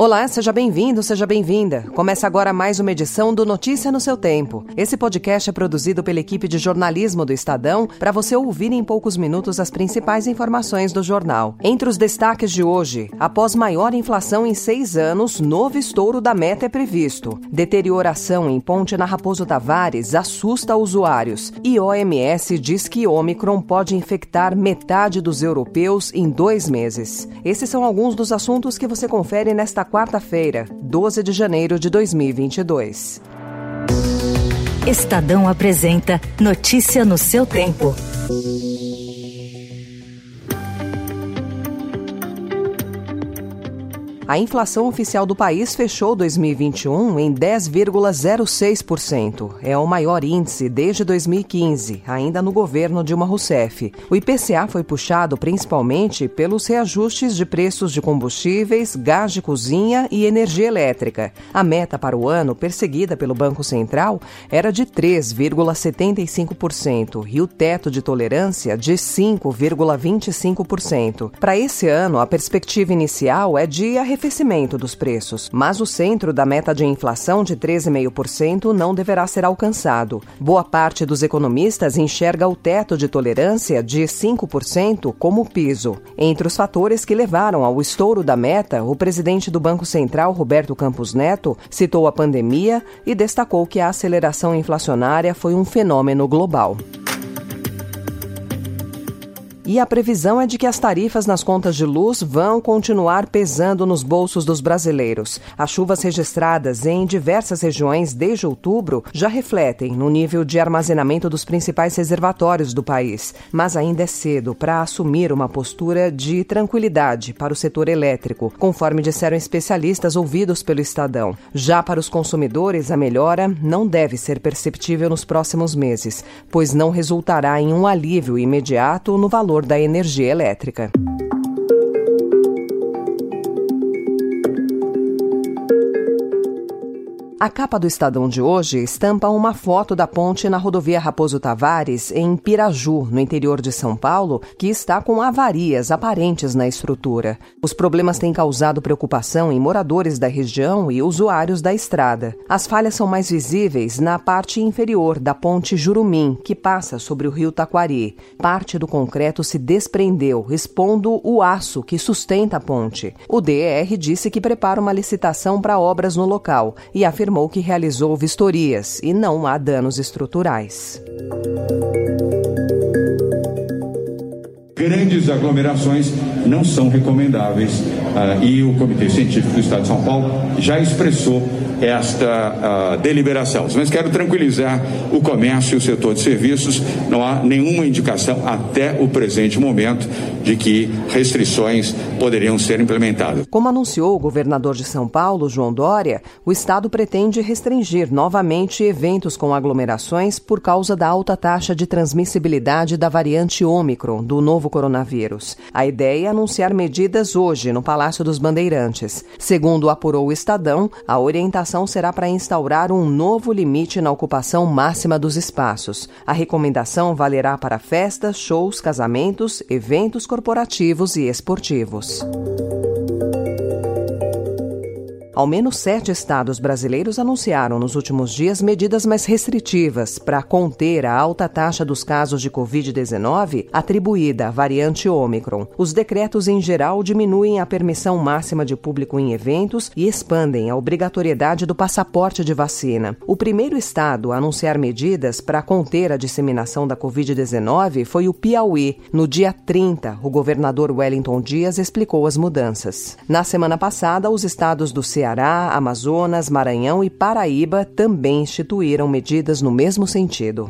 Olá, seja bem-vindo, seja bem-vinda. Começa agora mais uma edição do Notícia no seu Tempo. Esse podcast é produzido pela equipe de jornalismo do Estadão para você ouvir em poucos minutos as principais informações do jornal. Entre os destaques de hoje, após maior inflação em seis anos, novo estouro da meta é previsto. Deterioração em ponte na Raposo Tavares assusta usuários. E OMS diz que Omicron pode infectar metade dos europeus em dois meses. Esses são alguns dos assuntos que você confere nesta quarta-feira, 12 de janeiro de 2022. Estadão apresenta Notícia no seu tempo. A inflação oficial do país fechou 2021 em 10,06%. É o maior índice desde 2015, ainda no governo Dilma Rousseff. O IPCA foi puxado principalmente pelos reajustes de preços de combustíveis, gás de cozinha e energia elétrica. A meta para o ano, perseguida pelo Banco Central, era de 3,75% e o teto de tolerância de 5,25%. Para esse ano, a perspectiva inicial é de arrefecimento arrefecimento dos preços, mas o centro da meta de inflação de 13,5% não deverá ser alcançado. Boa parte dos economistas enxerga o teto de tolerância de 5% como piso. Entre os fatores que levaram ao estouro da meta, o presidente do Banco Central, Roberto Campos Neto, citou a pandemia e destacou que a aceleração inflacionária foi um fenômeno global. E a previsão é de que as tarifas nas contas de luz vão continuar pesando nos bolsos dos brasileiros. As chuvas registradas em diversas regiões desde outubro já refletem no nível de armazenamento dos principais reservatórios do país, mas ainda é cedo para assumir uma postura de tranquilidade para o setor elétrico, conforme disseram especialistas ouvidos pelo Estadão. Já para os consumidores, a melhora não deve ser perceptível nos próximos meses, pois não resultará em um alívio imediato no valor da energia elétrica. A capa do Estadão de hoje estampa uma foto da ponte na rodovia Raposo Tavares, em Piraju, no interior de São Paulo, que está com avarias aparentes na estrutura. Os problemas têm causado preocupação em moradores da região e usuários da estrada. As falhas são mais visíveis na parte inferior da ponte Jurumim, que passa sobre o rio Taquari. Parte do concreto se desprendeu, expondo o aço que sustenta a ponte. O DER disse que prepara uma licitação para obras no local e afirmou afirmou que realizou vistorias e não há danos estruturais. Grandes aglomerações não são recomendáveis e o Comitê Científico do Estado de São Paulo já expressou esta uh, deliberação. Mas quero tranquilizar o comércio e o setor de serviços, não há nenhuma indicação até o presente momento de que restrições poderiam ser implementadas. Como anunciou o governador de São Paulo, João Dória, o Estado pretende restringir novamente eventos com aglomerações por causa da alta taxa de transmissibilidade da variante Ômicron do novo coronavírus. A ideia é anunciar medidas hoje no Palácio dos Bandeirantes. Segundo apurou o Estadão, a orientação será para instaurar um novo limite na ocupação máxima dos espaços. A recomendação valerá para festas, shows, casamentos, eventos corporativos e esportivos. Ao menos sete estados brasileiros anunciaram nos últimos dias medidas mais restritivas para conter a alta taxa dos casos de Covid-19 atribuída à variante Ômicron. Os decretos, em geral, diminuem a permissão máxima de público em eventos e expandem a obrigatoriedade do passaporte de vacina. O primeiro estado a anunciar medidas para conter a disseminação da Covid-19 foi o Piauí. No dia 30, o governador Wellington Dias explicou as mudanças. Na semana passada, os estados do Ceará Ceará, Amazonas, Maranhão e Paraíba também instituíram medidas no mesmo sentido.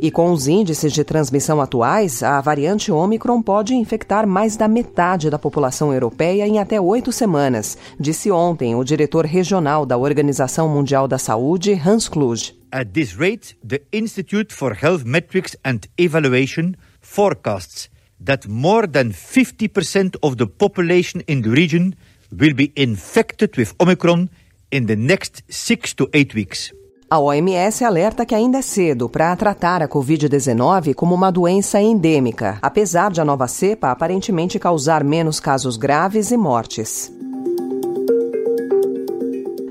E com os índices de transmissão atuais, a variante Omicron pode infectar mais da metade da população europeia em até oito semanas, disse ontem o diretor regional da Organização Mundial da Saúde, Hans Kluge. At this rate, the Institute for Health Metrics and Evaluation forecasts that more than 50% of the population in the region will be infected with Omicron in the next six to eight weeks. A OMS alerta que ainda é cedo para tratar a Covid-19 como uma doença endêmica, apesar de a nova cepa aparentemente causar menos casos graves e mortes.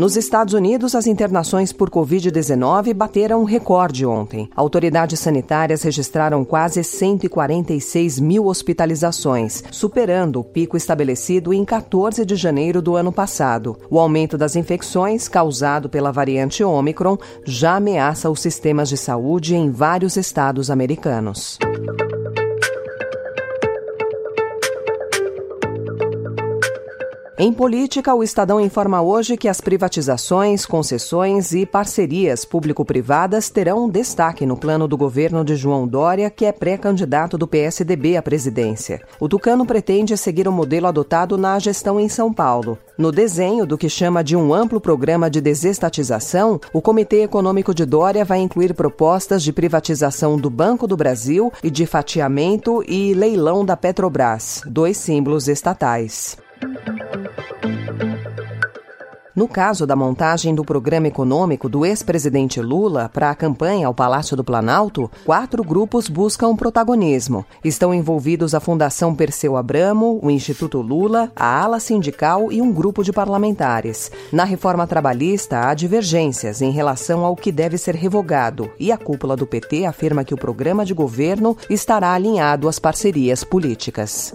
Nos Estados Unidos, as internações por Covid-19 bateram um recorde ontem. Autoridades sanitárias registraram quase 146 mil hospitalizações, superando o pico estabelecido em 14 de janeiro do ano passado. O aumento das infecções, causado pela variante Omicron, já ameaça os sistemas de saúde em vários estados americanos. Em política, o Estadão informa hoje que as privatizações, concessões e parcerias público-privadas terão destaque no plano do governo de João Dória, que é pré-candidato do PSDB à presidência. O Tucano pretende seguir o modelo adotado na gestão em São Paulo. No desenho do que chama de um amplo programa de desestatização, o Comitê Econômico de Dória vai incluir propostas de privatização do Banco do Brasil e de fatiamento e leilão da Petrobras, dois símbolos estatais. No caso da montagem do programa econômico do ex-presidente Lula para a campanha ao Palácio do Planalto, quatro grupos buscam protagonismo. Estão envolvidos a Fundação Perseu Abramo, o Instituto Lula, a ala sindical e um grupo de parlamentares. Na reforma trabalhista, há divergências em relação ao que deve ser revogado e a cúpula do PT afirma que o programa de governo estará alinhado às parcerias políticas.